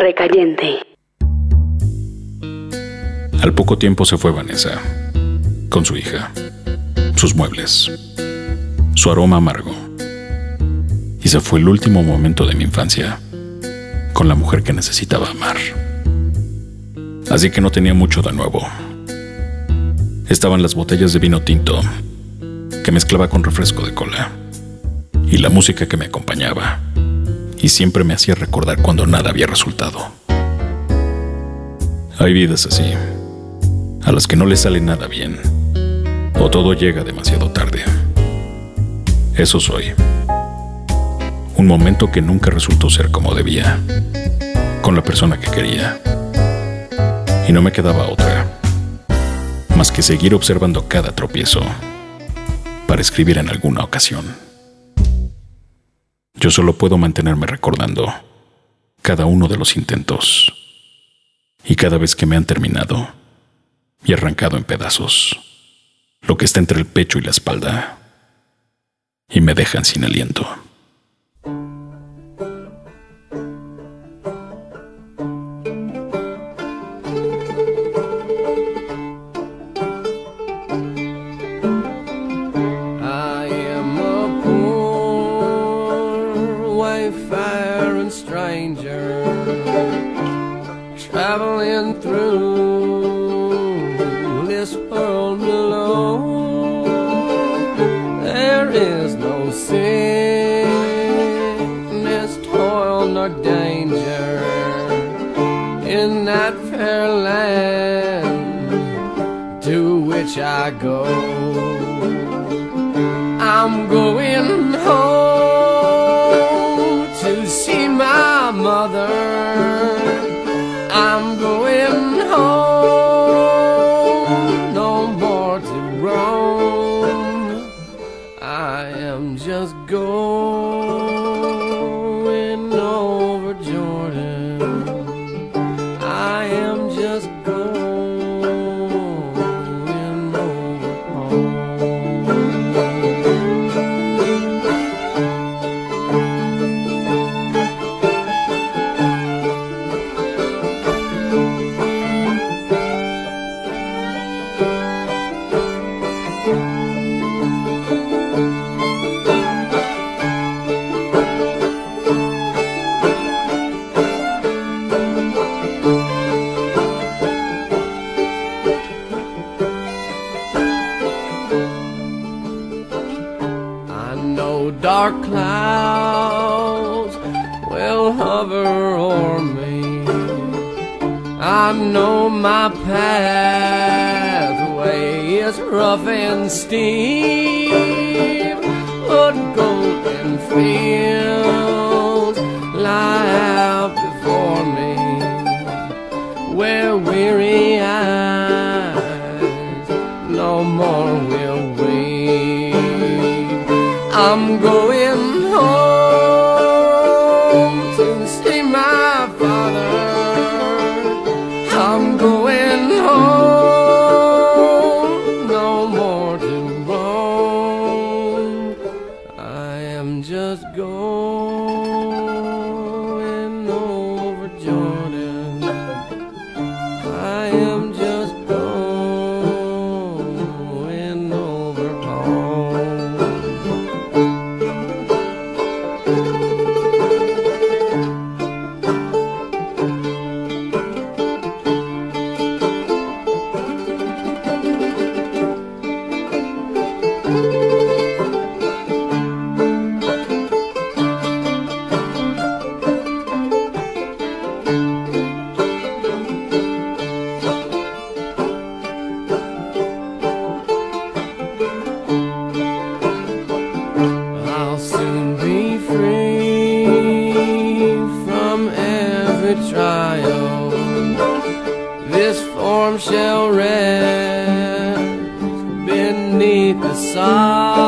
Recayente. Al poco tiempo se fue Vanessa, con su hija, sus muebles, su aroma amargo. Y se fue el último momento de mi infancia, con la mujer que necesitaba amar. Así que no tenía mucho de nuevo. Estaban las botellas de vino tinto, que mezclaba con refresco de cola, y la música que me acompañaba, y siempre me hacía recordar cuando nada había resultado. Hay vidas así a las que no les sale nada bien, o todo llega demasiado tarde. Eso soy. Un momento que nunca resultó ser como debía, con la persona que quería. Y no me quedaba otra, más que seguir observando cada tropiezo para escribir en alguna ocasión. Yo solo puedo mantenerme recordando cada uno de los intentos y cada vez que me han terminado y arrancado en pedazos, lo que está entre el pecho y la espalda, y me dejan sin aliento. Poor and stranger traveling through this world alone. There is no sickness, toil, nor danger in that fair land to which I go. I'm going home mother. I'm going home, no more to roam. I am just going Know dark clouds will hover o'er me. I know my pathway is rough and steep, but golden fields lie out before me, where weary This form shall rest beneath the sod.